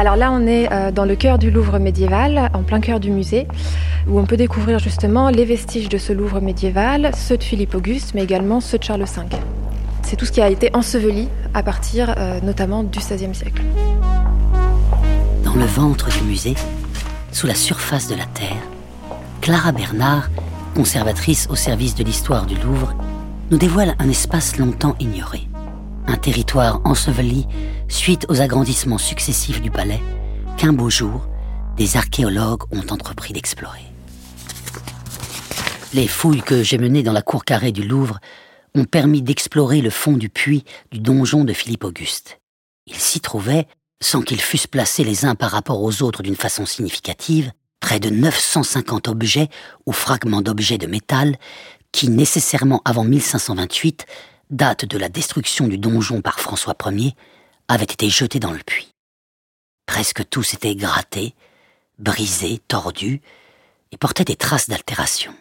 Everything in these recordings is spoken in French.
Alors là, on est euh, dans le cœur du Louvre médiéval, en plein cœur du musée, où on peut découvrir justement les vestiges de ce Louvre médiéval, ceux de Philippe Auguste, mais également ceux de Charles V. C'est tout ce qui a été enseveli à partir euh, notamment du XVIe siècle. Dans le ventre du musée, sous la surface de la Terre, Clara Bernard, conservatrice au service de l'histoire du Louvre, nous dévoile un espace longtemps ignoré. Un territoire enseveli suite aux agrandissements successifs du palais qu'un beau jour, des archéologues ont entrepris d'explorer. Les fouilles que j'ai menées dans la cour carrée du Louvre ont permis d'explorer le fond du puits du donjon de Philippe Auguste. Il s'y trouvait, sans qu'ils fussent placés les uns par rapport aux autres d'une façon significative, près de 950 objets ou fragments d'objets de métal qui, nécessairement avant 1528, date de la destruction du donjon par François Ier, avaient été jetés dans le puits. Presque tous étaient grattés, brisés, tordus, et portaient des traces d'altération.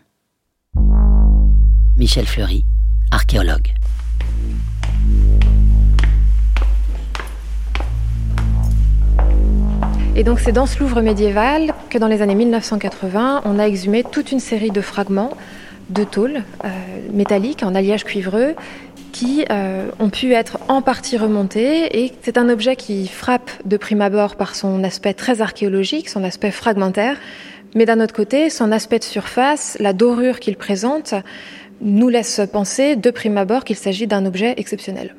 Michel Fleury, archéologue. Et donc c'est dans ce Louvre médiéval que dans les années 1980, on a exhumé toute une série de fragments de tôle euh, métalliques en alliage cuivreux qui euh, ont pu être en partie remontés et c'est un objet qui frappe de prime abord par son aspect très archéologique, son aspect fragmentaire, mais d'un autre côté, son aspect de surface, la dorure qu'il présente, nous laisse penser de prime abord qu'il s'agit d'un objet exceptionnel.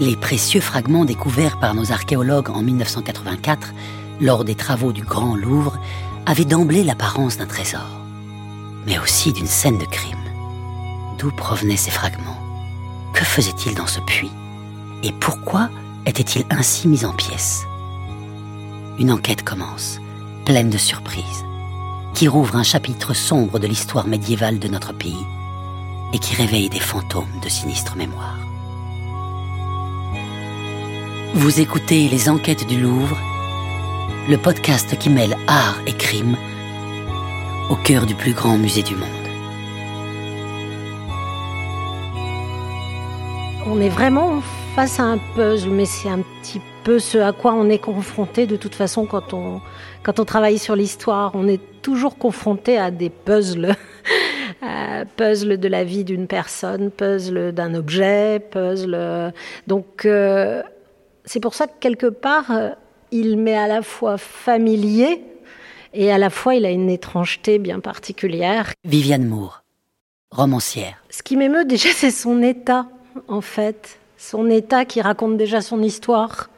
Les précieux fragments découverts par nos archéologues en 1984, lors des travaux du Grand Louvre, avaient d'emblée l'apparence d'un trésor, mais aussi d'une scène de crime. D'où provenaient ces fragments? Que faisait-il dans ce puits? Et pourquoi était-il ainsi mis en pièces? Une enquête commence, pleine de surprises, qui rouvre un chapitre sombre de l'histoire médiévale de notre pays et qui réveille des fantômes de sinistres mémoires. Vous écoutez Les Enquêtes du Louvre, le podcast qui mêle art et crime au cœur du plus grand musée du monde. On est vraiment face à un puzzle, mais c'est un petit peu ce à quoi on est confronté de toute façon quand on, quand on travaille sur l'histoire. On est toujours confronté à des puzzles. Euh, puzzle de la vie d'une personne, puzzle d'un objet, puzzle. Donc, euh, c'est pour ça que quelque part, euh, il m'est à la fois familier et à la fois il a une étrangeté bien particulière. Viviane Moore, romancière. Ce qui m'émeut déjà, c'est son état en fait. Son état qui raconte déjà son histoire.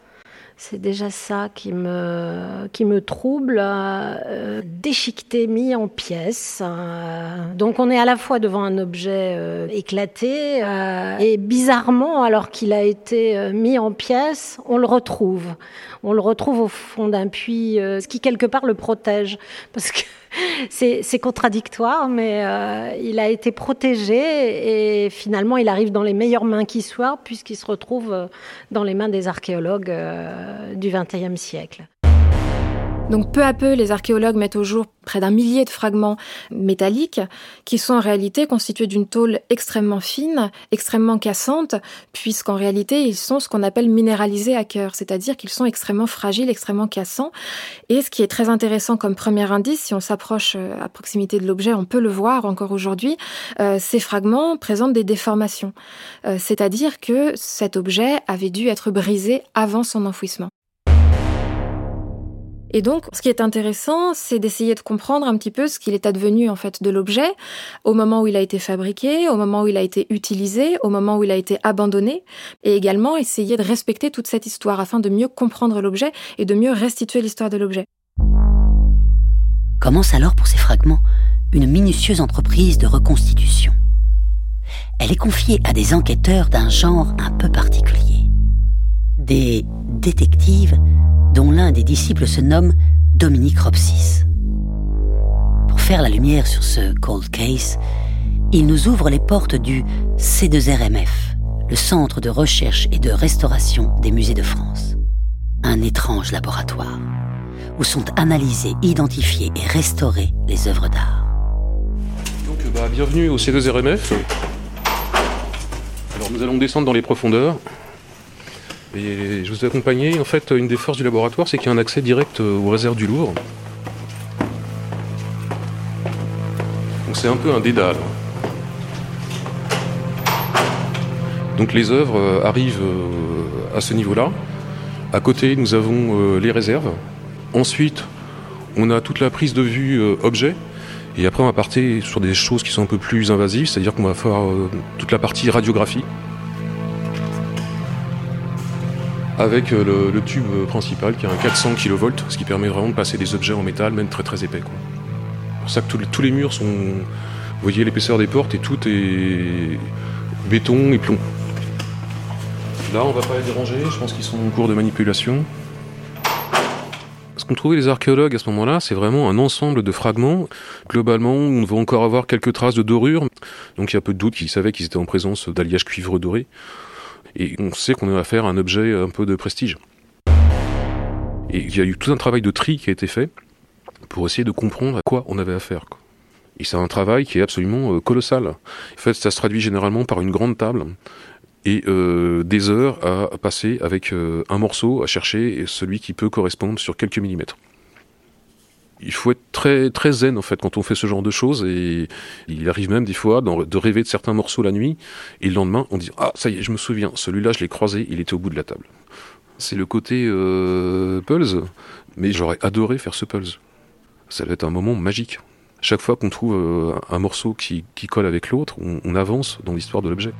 C'est déjà ça qui me, qui me trouble, euh, déchiqueté, mis en pièces. Euh. donc on est à la fois devant un objet euh, éclaté et bizarrement, alors qu'il a été mis en pièces, on le retrouve. On le retrouve au fond d'un puits, ce qui quelque part le protège. Parce que c'est contradictoire, mais euh, il a été protégé et finalement il arrive dans les meilleures mains qui soient, puisqu'il se retrouve euh, dans les mains des archéologues euh, du XXe siècle. Donc peu à peu, les archéologues mettent au jour près d'un millier de fragments métalliques qui sont en réalité constitués d'une tôle extrêmement fine, extrêmement cassante, puisqu'en réalité ils sont ce qu'on appelle minéralisés à cœur, c'est-à-dire qu'ils sont extrêmement fragiles, extrêmement cassants. Et ce qui est très intéressant comme premier indice, si on s'approche euh, à proximité de l'objet, on peut le voir encore aujourd'hui, euh, ces fragments présentent des déformations, euh, c'est-à-dire que cet objet avait dû être brisé avant son enfouissement. Et donc, ce qui est intéressant, c'est d'essayer de comprendre un petit peu ce qu'il est advenu en fait de l'objet au moment où il a été fabriqué, au moment où il a été utilisé, au moment où il a été abandonné, et également essayer de respecter toute cette histoire afin de mieux comprendre l'objet et de mieux restituer l'histoire de l'objet. Commence alors pour ces fragments une minutieuse entreprise de reconstitution. Elle est confiée à des enquêteurs d'un genre un peu particulier. Des détectives dont l'un des disciples se nomme Dominique Ropsis. Pour faire la lumière sur ce cold case, il nous ouvre les portes du C2RMF, le Centre de recherche et de restauration des musées de France. Un étrange laboratoire où sont analysées, identifiées et restaurées les œuvres d'art. Bah, bienvenue au C2RMF. Alors, nous allons descendre dans les profondeurs. Et je vous ai accompagné. En fait, une des forces du laboratoire, c'est qu'il y a un accès direct euh, aux réserves du Louvre. Donc c'est un peu un dédale. Donc les œuvres euh, arrivent euh, à ce niveau-là. À côté, nous avons les réserves. Ensuite, on a toute la prise de vue objet. Et après, on va partir sur des choses qui sont un peu plus invasives, c'est-à-dire qu'on va faire toute la partie radiographie. Avec euh, le, tube principal qui a un 400 kV, ce qui permet vraiment de passer des objets en métal, même très très épais. C'est pour ça que tous les, murs sont. Vous voyez l'épaisseur des portes et tout est béton et plomb. Là, on va pas les déranger, je pense qu'ils sont en cours de manipulation. Ce qu'ont trouvé les archéologues à ce moment-là, c'est vraiment un ensemble de fragments. Globalement, on va encore avoir quelques traces de dorure. Donc il y a peu de doute qu'ils savaient qu'ils étaient en présence d'alliage cuivre doré. Et on sait qu'on a affaire à un objet un peu de prestige. Et il y a eu tout un travail de tri qui a été fait pour essayer de comprendre à quoi on avait affaire. Et c'est un travail qui est absolument euh, colossal. En fait, ça se traduit généralement par une grande table et euh, des heures à passer avec euh, un morceau, à chercher celui qui peut correspondre sur quelques millimètres il faut être très zen en fait quand on fait ce genre de choses. Et il arrive même des fois de rêver de certains morceaux la nuit. Et le lendemain on dit ah ça y est je me souviens. Celui-là je l'ai croisé il était au bout de la table. C'est le côté euh, pulse. Mais j'aurais adoré faire ce pulse. Ça va être un moment magique. Chaque fois qu'on trouve euh, un morceau qui, colle avec l'autre on, avance dans l'histoire de l'objet.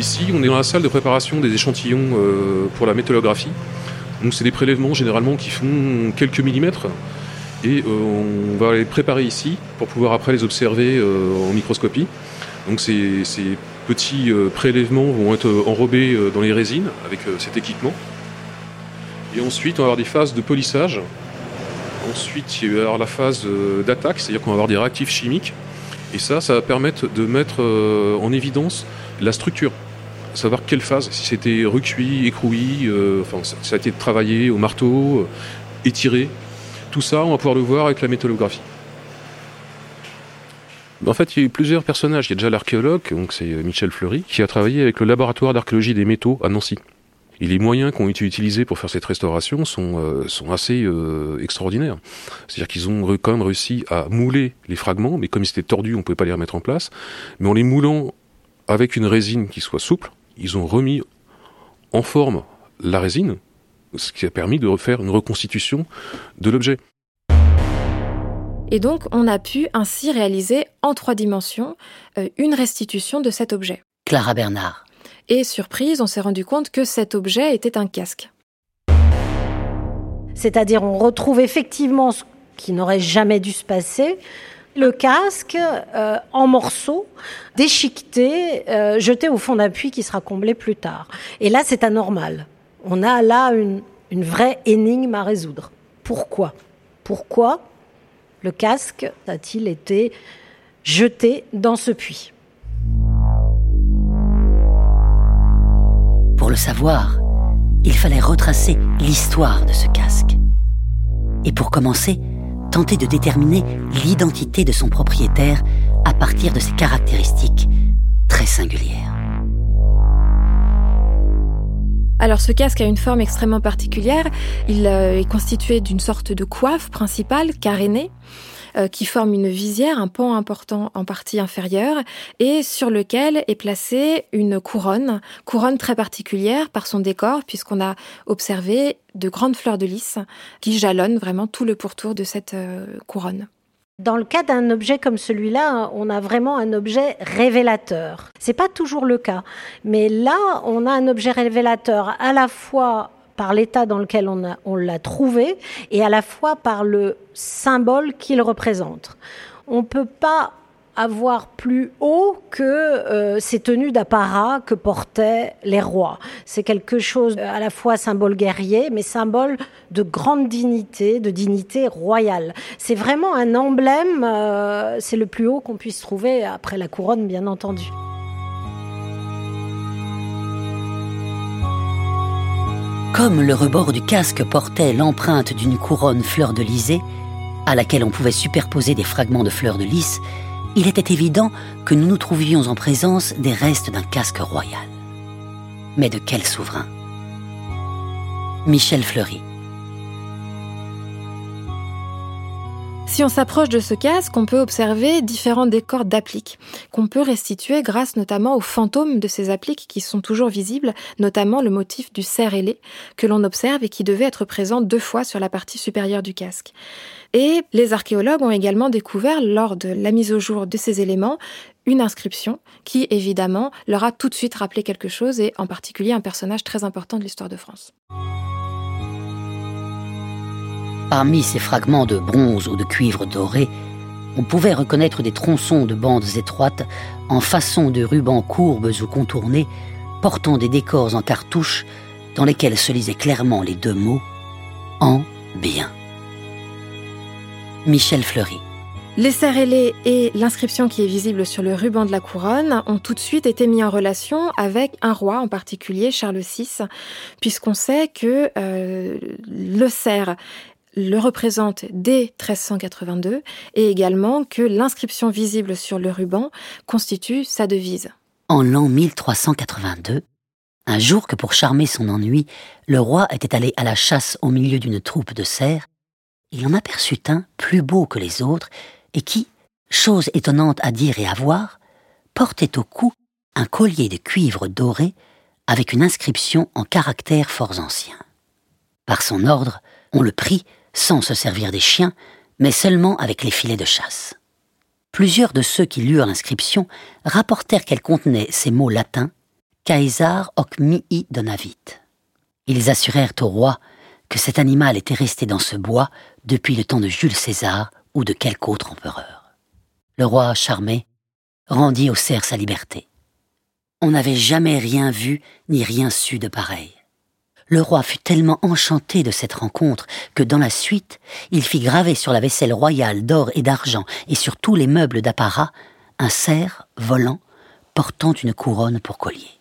Ici, on est dans la salle de préparation des échantillons euh, pour la métallographie. Donc c'est des prélèvements généralement qui font quelques millimètres et euh, on va les préparer ici pour pouvoir après les observer euh, en microscopie. Donc ces, petits euh, prélèvements vont être enrobés dans les résines avec cet équipement. Et ensuite on va avoir des phases de polissage. Ensuite il va y avoir la phase d'attaque, c'est-à-dire qu'on va avoir des réactifs chimiques. Et ça, ça va permettre de mettre en évidence la structure savoir quelle phase, si c'était recuit, écroué, euh, enfin, ça, a été travaillé au marteau, euh, étiré. Tout ça, on va pouvoir le voir avec la métallographie. En fait, il y a eu plusieurs personnages. Il y a déjà l'archéologue, donc c'est euh, Michel Fleury, qui a travaillé avec le laboratoire d'archéologie des métaux à Nancy. Et les moyens qui ont été utilisés pour faire cette restauration sont, sont assez extraordinaires. C'est-à-dire qu'ils ont quand même réussi à mouler les fragments, mais comme ils étaient tordus, on ne pouvait pas les remettre en place. Mais en les moulant avec une résine qui soit souple, ils ont remis en forme la résine, ce qui a permis de refaire une reconstitution de l'objet. Et donc, on a pu ainsi réaliser en trois dimensions euh, une restitution de cet objet. Clara Bernard. Et surprise, on s'est rendu compte que cet objet était un casque. C'est-à-dire, on retrouve effectivement ce qui n'aurait jamais dû se passer, le casque euh, en morceaux, déchiqueté, euh, jeté au fond d'appui qui sera comblé plus tard. Et là, c'est anormal. On a là une vraie énigme à résoudre. Pourquoi? Pourquoi le casque a-t-il été jeté dans ce puits? Pour le savoir, il fallait retracer l'histoire de ce casque. Et pour commencer, tenter de déterminer l'identité de son propriétaire à partir de ses caractéristiques très singulières. Alors ce casque a une forme extrêmement particulière. Il euh, est constitué d'une sorte de coiffe principale carénée qui forme une visière, un pan important en partie inférieure, et sur lequel est placée une couronne, couronne très particulière par son décor, puisqu'on a observé de grandes fleurs de lys qui jalonnent vraiment tout le pourtour de cette euh, couronne. Dans le cas d'un objet comme celui-là, on a vraiment un objet révélateur. C'est pas toujours le cas, mais là, on a un objet révélateur à la fois par l'état dans lequel on, l'a trouvé et à la fois par le symbole qu'il représente. On ne peut pas avoir plus haut que euh, ces tenues d'apparat que portaient les rois. C'est quelque chose à la fois symbole guerrier, mais symbole de grande dignité, de dignité royale. C'est vraiment un emblème, euh, c'est le plus haut qu'on puisse trouver après la couronne, bien entendu. Comme le rebord du casque portait l'empreinte d'une couronne fleur de lysée, à laquelle on pouvait superposer des fragments de fleurs de lys, il était évident que nous nous trouvions en présence des restes d'un casque royal. Mais de quel souverain? Michel Fleury. Si on s'approche de ce casque, on peut observer différents décors d'appliques qu'on peut restituer grâce notamment aux fantômes de ces appliques qui sont toujours visibles, notamment le motif du cerf ailé que l'on observe et qui devait être présent deux fois sur la partie supérieure du casque. Et les archéologues ont également découvert, lors de la mise au jour de ces éléments, une inscription qui, évidemment, leur a tout de suite rappelé quelque chose, et en particulier un personnage très important de l'histoire de France. Parmi ces fragments de bronze ou de cuivre doré, on pouvait reconnaître des tronçons de bandes étroites en façon de rubans courbes ou contournés, portant des décors en cartouches dans lesquels se lisaient clairement les deux mots en bien. Michel Fleury. Les serrélés et l'inscription qui est visible sur le ruban de la couronne ont tout de suite été mis en relation avec un roi, en particulier Charles VI, puisqu'on sait que euh, le cerf le représente dès 1382 et également que l'inscription visible sur le ruban constitue sa devise. En l'an 1382, un jour que pour charmer son ennui, le roi était allé à la chasse au milieu d'une troupe de cerfs, il en aperçut un plus beau que les autres et qui, chose étonnante à dire et à voir, portait au cou un collier de cuivre doré avec une inscription en caractères fort anciens. Par son ordre, on le prit sans se servir des chiens, mais seulement avec les filets de chasse. Plusieurs de ceux qui lurent l'inscription rapportèrent qu'elle contenait ces mots latins Caesar hoc mihi donavit. Ils assurèrent au roi que cet animal était resté dans ce bois depuis le temps de Jules César ou de quelque autre empereur. Le roi, charmé, rendit au cerf sa liberté. On n'avait jamais rien vu ni rien su de pareil le roi fut tellement enchanté de cette rencontre que dans la suite, il fit graver sur la vaisselle royale d'or et d'argent et sur tous les meubles d'apparat un cerf volant portant une couronne pour collier.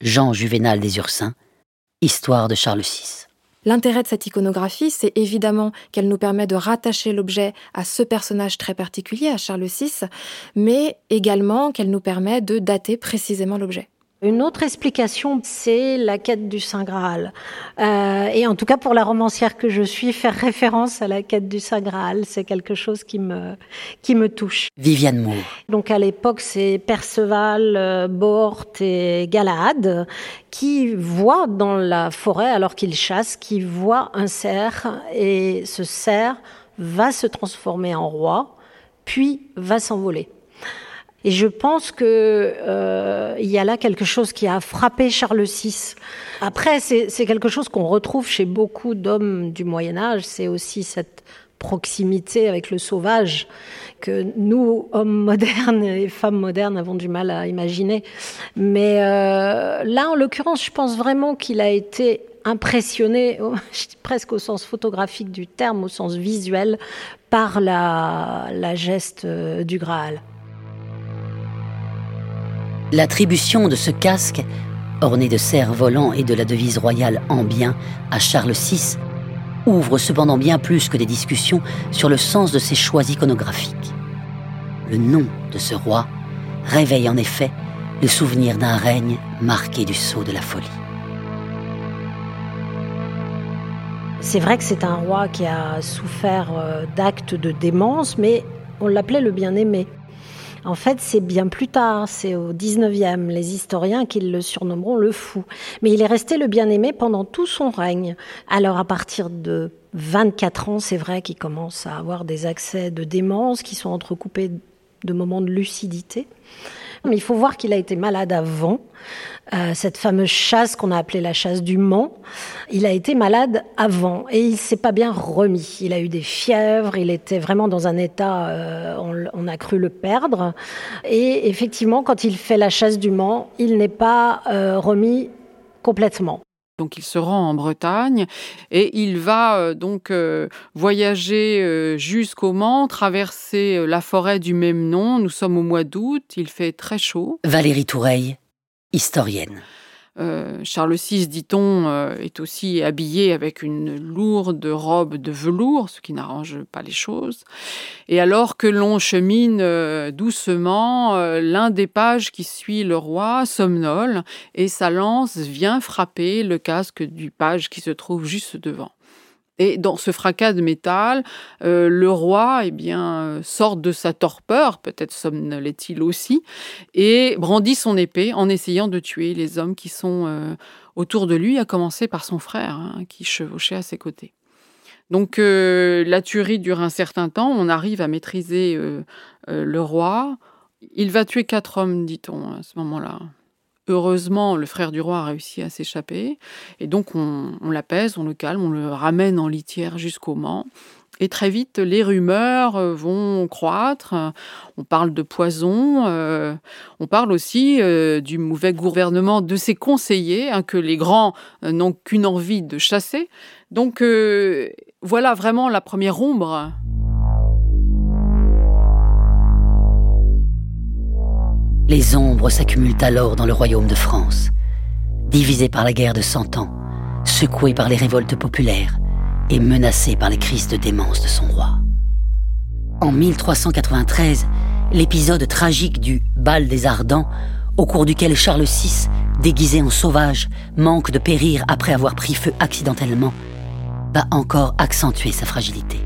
Jean Juvénal des Ursins, Histoire de Charles VI. L'intérêt de cette iconographie, c'est évidemment qu'elle nous permet de rattacher l'objet à ce personnage très particulier, à Charles VI, mais également qu'elle nous permet de dater précisément l'objet. Une autre explication, c'est la quête du Saint Graal. Euh, et en tout cas, pour la romancière que je suis, faire référence à la quête du Saint Graal, c'est quelque chose qui me, qui me touche. Viviane Moore. Donc à l'époque, c'est Perceval, euh, Bort et Galahad qui voient dans la forêt, alors qu'ils chassent, qui voient un cerf. Et ce cerf va se transformer en roi, puis va s'envoler. Et je pense que euh, il y a là quelque chose qui a frappé Charles VI. Après, c'est quelque chose qu'on retrouve chez beaucoup d'hommes du Moyen Âge. C'est aussi cette proximité avec le sauvage que nous, hommes modernes et femmes modernes, avons du mal à imaginer. Mais euh, là, en l'occurrence, je pense vraiment qu'il a été impressionné, presque au sens photographique du terme, au sens visuel, par la, la geste euh, du Graal. L'attribution de ce casque, orné de cerfs volants et de la devise royale en bien à Charles VI, ouvre cependant bien plus que des discussions sur le sens de ses choix iconographiques. Le nom de ce roi réveille en effet le souvenir d'un règne marqué du sceau de la folie. C'est vrai que c'est un roi qui a souffert euh, d'actes de démence, mais on l'appelait le bien-aimé. En fait, c'est bien plus tard, c'est au 19e, les historiens qui le surnommeront le fou. Mais il est resté le bien-aimé pendant tout son règne. Alors à partir de 24 ans, c'est vrai qu'il commence à avoir des accès de démence qui sont entrecoupés de moments de lucidité. Mais il faut voir qu'il a été malade avant. Euh, cette fameuse chasse qu'on a appelée la chasse du Mans, il a été malade avant et il s'est pas bien remis. Il a eu des fièvres, il était vraiment dans un état, euh, on, a cru le perdre. Et effectivement, quand il fait la chasse du Mans, il n'est pas euh, remis complètement. Donc il se rend en Bretagne et il va euh, donc euh, voyager euh, jusqu'au Mans, traverser la forêt du même nom. Nous sommes au mois d'août, il fait très chaud. Valérie Toureille, historienne. Euh, Charles VI, dit-on, euh, est aussi habillé avec une lourde robe de velours, ce qui n'arrange pas les choses. Et alors que l'on chemine euh, doucement, l'un des pages qui suit le roi somnole et sa lance vient frapper le casque du page qui se trouve juste devant. Et dans ce fracas de métal, euh, le roi eh bien, sort de sa torpeur, peut-être somnolait-il aussi, et brandit son épée en essayant de tuer les hommes qui sont euh, autour de lui, à commencer par son frère, hein, qui chevauchait à ses côtés. Donc euh, la tuerie dure un certain temps, on arrive à maîtriser le roi. Il va tuer quatre hommes, dit-on, à ce moment-là. Heureusement, le frère du roi a réussi à s'échapper. Et donc, on, l'apaise, on le calme, on le ramène en litière jusqu'au Mans. Et très vite, les rumeurs euh, vont croître. On parle de poison. Euh, on parle aussi euh, du mauvais gouvernement de ses conseillers, hein, que les grands n'ont qu'une envie de chasser. Donc, voilà vraiment la première ombre Les ombres s'accumulent alors dans le royaume de France, divisé par la guerre de Cent Ans, secoué par les révoltes populaires et menacé par les crises de démence de son roi. En 1393, l'épisode tragique du Bal des Ardents, au cours duquel Charles VI, déguisé en sauvage, manque de périr après avoir pris feu accidentellement, va encore accentuer sa fragilité.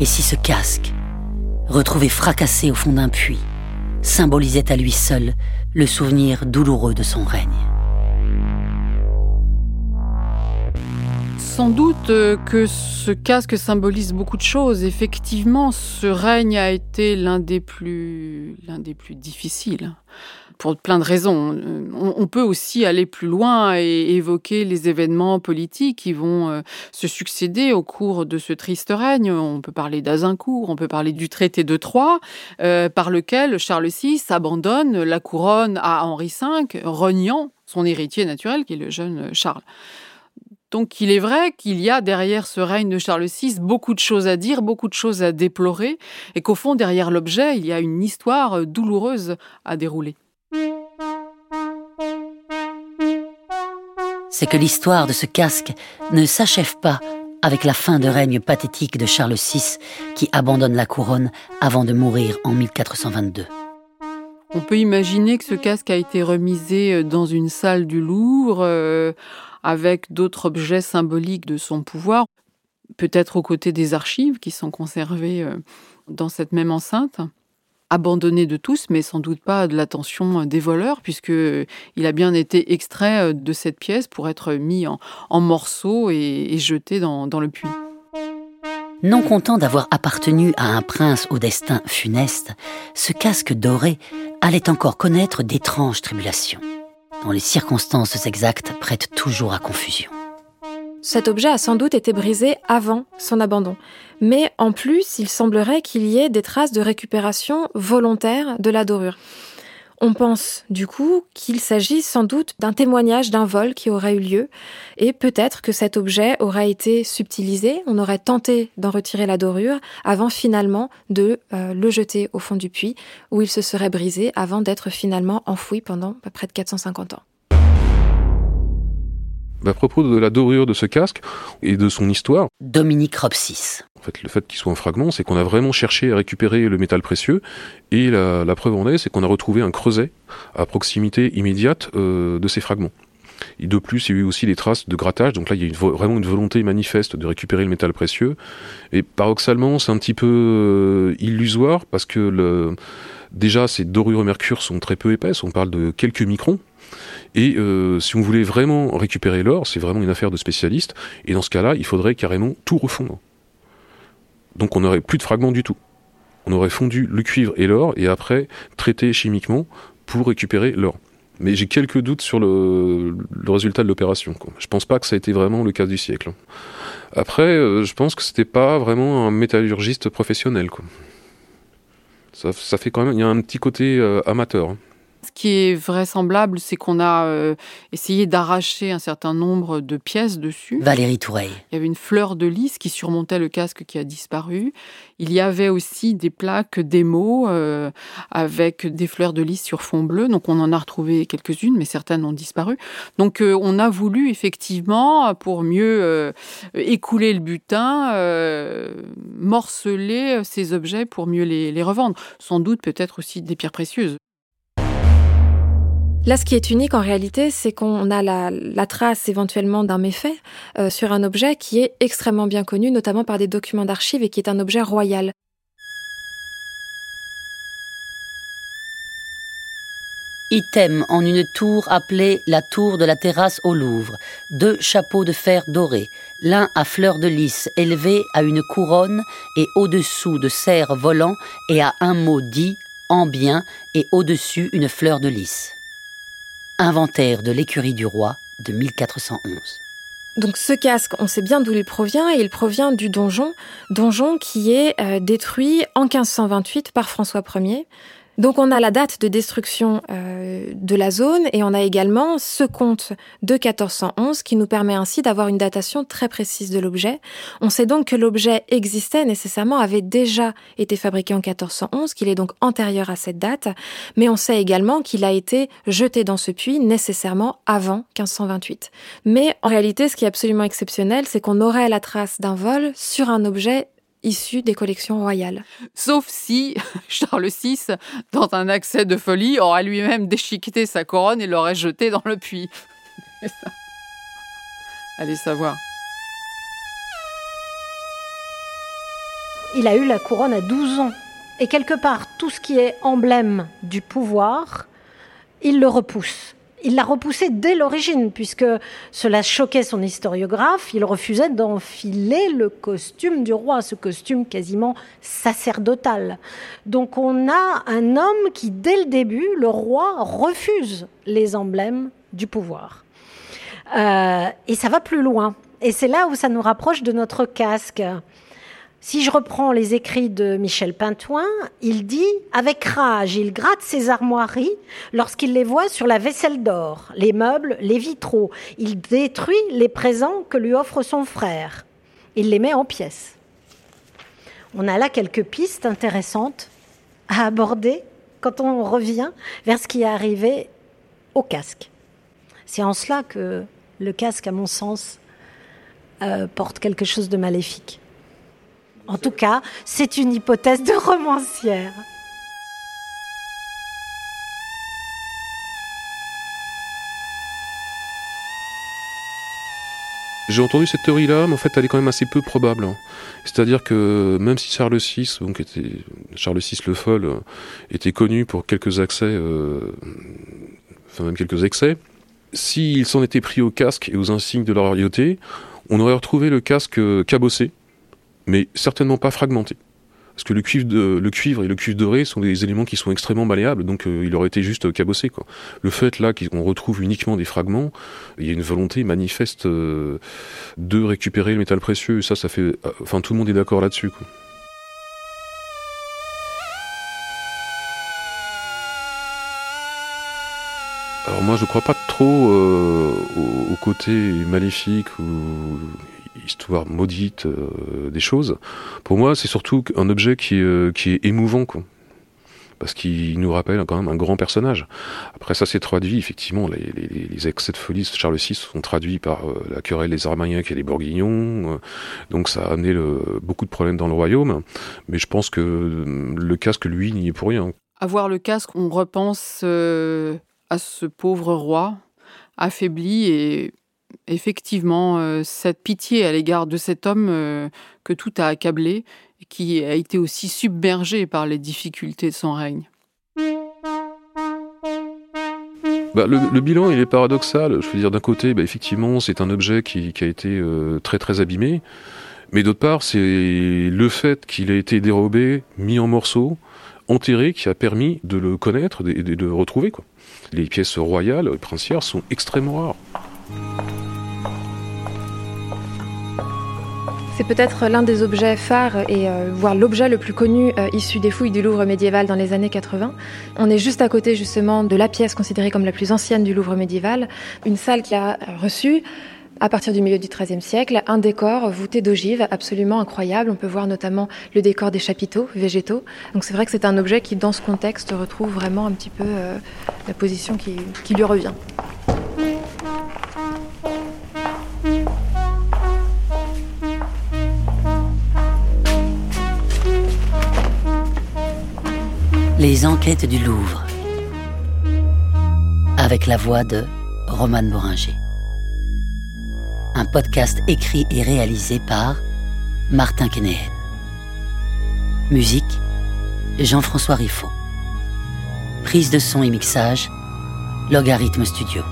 Et si ce casque, retrouvé fracassé au fond d'un puits, symbolisait à lui seul le souvenir douloureux de son règne. Sans doute euh, que ce casque symbolise beaucoup de choses. Effectivement, ce règne a été l'un des plus, l'un des plus difficiles pour plein de raisons. Euh, on, peut aussi aller plus loin et évoquer les événements politiques qui vont euh, se succéder au cours de ce triste règne. On peut parler d'Azincourt, on peut parler du traité de Troyes, euh, par lequel Charles VI abandonne la couronne à Henri V, reniant son héritier naturel, qui est le jeune Charles. Donc il est vrai qu'il y a derrière ce règne de Charles VI beaucoup de choses à dire, beaucoup de choses à déplorer, et qu'au fond, derrière l'objet, il y a une histoire douloureuse à dérouler. C'est que l'histoire de ce casque ne s'achève pas avec la fin de règne pathétique de Charles VI qui abandonne la couronne avant de mourir en 1422. On peut imaginer que ce casque a été remisé euh, dans une salle du Louvre euh, avec d'autres objets symboliques de son pouvoir, peut-être aux côtés des archives qui sont conservées euh, dans cette même enceinte abandonné de tous, mais sans doute pas de l'attention des voleurs, puisque il a bien été extrait euh, de cette pièce pour être mis en, morceaux et, jeté dans, dans le puits. Non content d'avoir appartenu à un prince au destin funeste, ce casque doré allait encore connaître d'étranges tribulations, dont les circonstances exactes prêtent toujours à confusion. Cet objet a sans doute été brisé avant son abandon. Mais en plus, il semblerait qu'il y ait des traces de récupération volontaire de la dorure. On pense du coup qu'il s'agit sans doute d'un témoignage d'un vol qui aurait eu lieu et peut-être que cet objet aurait été subtilisé, on aurait tenté d'en retirer la dorure avant finalement de euh, le jeter au fond du puits où il se serait brisé avant d'être finalement enfoui pendant près de 450 ans. À propos de la dorure de ce casque et de son histoire. Dominique Ropsis. En fait, le fait qu'il soit en fragment, c'est qu'on a vraiment cherché à récupérer le métal précieux. Et la, preuve en est, c'est qu'on a retrouvé un creuset à proximité immédiate euh, de ces fragments. Et de plus, il y a eu aussi des traces de grattage. Donc là, il y a vraiment une volonté manifeste de récupérer le métal précieux. Et paradoxalement, c'est un petit peu euh, illusoire parce que le, déjà, ces dorures mercure sont très peu épaisses. On parle de quelques microns. Et euh, si on voulait vraiment récupérer l'or, c'est vraiment une affaire de spécialistes. Et dans ce cas-là, il faudrait carrément tout refondre. Donc on n'aurait plus de fragments du tout. On aurait fondu le cuivre et l'or et après traité chimiquement pour récupérer l'or. Mais j'ai quelques doutes sur le, résultat de l'opération. Je pense pas que ça a été vraiment le cas du siècle. Après, euh, je pense que c'était pas vraiment un métallurgiste professionnel. Ça, il y a un petit côté euh, amateur. Hein Ce qui est vraisemblable, c'est qu'on a euh, essayé d'arracher un certain nombre de pièces dessus. Valérie Toureille. Il y avait une fleur de lys qui surmontait le casque qui a disparu. Il y avait aussi des plaques démo euh, avec des fleurs de lys sur fond bleu. Donc on en a retrouvé quelques-unes, mais certaines ont disparu. Donc euh, on a voulu effectivement, pour mieux écouler le butin, morceler ces objets pour mieux les, les revendre. Sans doute peut-être aussi des pierres précieuses. Là, ce qui est unique en réalité, c'est qu'on a la, trace éventuellement d'un méfait euh, sur un objet qui est extrêmement bien connu, notamment par des documents d'archives et qui est un objet royal. Item en une tour appelée la tour de la terrasse au Louvre. Deux chapeaux de fer dorés, l'un à fleur de lys élevé à une couronne et au-dessous de cerfs volants et à un mot dit en bien et au-dessus une fleur de lys. Inventaire de l'écurie du roi de 1411. Donc ce casque, on sait bien d'où il provient, et il provient du donjon, donjon qui est euh, détruit en 1528 par François Ier, donc on a la date de destruction euh, de la zone et on a également ce compte de 1411 qui nous permet ainsi d'avoir une datation très précise de l'objet. On sait donc que l'objet existait nécessairement, avait déjà été fabriqué en 1411, qu'il est donc antérieur à cette date, mais on sait également qu'il a été jeté dans ce puits nécessairement avant 1528. Mais en réalité, ce qui est absolument exceptionnel, c'est qu'on aurait la trace d'un vol sur un objet issus des collections royales. Sauf si Charles VI, dans un accès de folie, aurait lui-même déchiqueté sa couronne et l'aurait jetée dans le puits. Allez savoir. Il a eu la couronne à 12 ans. Et quelque part, tout ce qui est emblème du pouvoir, il le repousse il l'a repoussé dès l'origine, puisque cela choquait son historiographe. Il refusait d'enfiler le costume du roi, ce costume quasiment sacerdotal. Donc on a un homme qui, dès le début, le roi refuse les emblèmes du pouvoir. Euh, et ça va plus loin. Et c'est là où ça nous rapproche de notre casque. Si je reprends les écrits de Michel Pintoin, il dit Avec rage, il gratte ses armoiries lorsqu'il les voit sur la vaisselle d'or, les meubles, les vitraux. Il détruit les présents que lui offre son frère. Il les met en pièces. On a là quelques pistes intéressantes à aborder quand on revient vers ce qui est arrivé au casque. C'est en cela que le casque, à mon sens, euh, porte quelque chose de maléfique. En tout cas, c'est une hypothèse de romancière. J'ai entendu cette théorie-là, mais en fait, elle est quand même assez peu probable. C'est-à-dire que même si Charles VI, Charles VI le Foll, euh, était connu pour quelques accès, euh, enfin même quelques excès, s'il s'en était pris au casque et aux insignes de la royauté, on aurait retrouvé le casque euh, cabossé, mais certainement pas fragmenté. Parce que le cuivre, et le cuivre doré sont des éléments qui sont extrêmement malléables, donc euh, il aurait été juste cabossé. Quoi. Le fait là qu'on retrouve uniquement des fragments, il y a une volonté manifeste euh, de récupérer le métal précieux. ça, ça fait, euh, enfin tout le monde est d'accord là-dessus. Alors moi je crois pas trop au, au, côté maléfique ou histoire maudite euh, des choses. Pour moi, c'est surtout un objet qui, euh, qui est émouvant, parce qu'il nous rappelle quand même un grand personnage. Après ça s'est traduit, effectivement, les, excès de folie de Charles VI sont traduits par euh, la querelle des Armagnacs et des Bourguignons, donc ça a amené beaucoup de problèmes dans le royaume, mais je pense que le casque, lui, n'y est pour rien. Avoir le casque, on repense à ce pauvre roi affaibli et effectivement euh, cette pitié à l'égard de cet homme euh, que tout a accablé, qui a été aussi submergé par les difficultés de son règne. Bah, le, bilan, il est paradoxal. Je veux dire, d'un côté, bah, effectivement, c'est un objet qui, a été euh, très très abîmé, mais d'autre part, c'est le fait qu'il a été dérobé, mis en morceaux, enterré, qui a permis de le connaître et de, le retrouver. Les pièces royales, princières, sont extrêmement rares. C'est peut-être l'un des objets phares et euh, voire l'objet le plus connu euh, issu des fouilles du Louvre médiéval dans les années 80. On est juste à côté justement de la pièce considérée comme la plus ancienne du Louvre médiéval, une salle qui a reçu à partir du milieu du XIIIe siècle, un décor voûté d'ogives absolument incroyable. On peut voir notamment le décor des chapiteaux végétaux. Donc c'est vrai que c'est un objet qui, dans ce contexte, retrouve vraiment un petit peu euh, la position qui lui revient. Enquêtes du Louvre. Avec la voix de Roman Boringer. Un podcast écrit et réalisé par Martin Kenéen. Musique Jean-François Riffaut. Prise de son et mixage Logarithme Studio.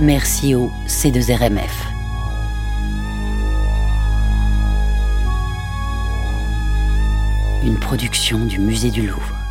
Merci au C2RMF. Une production du Musée du Louvre.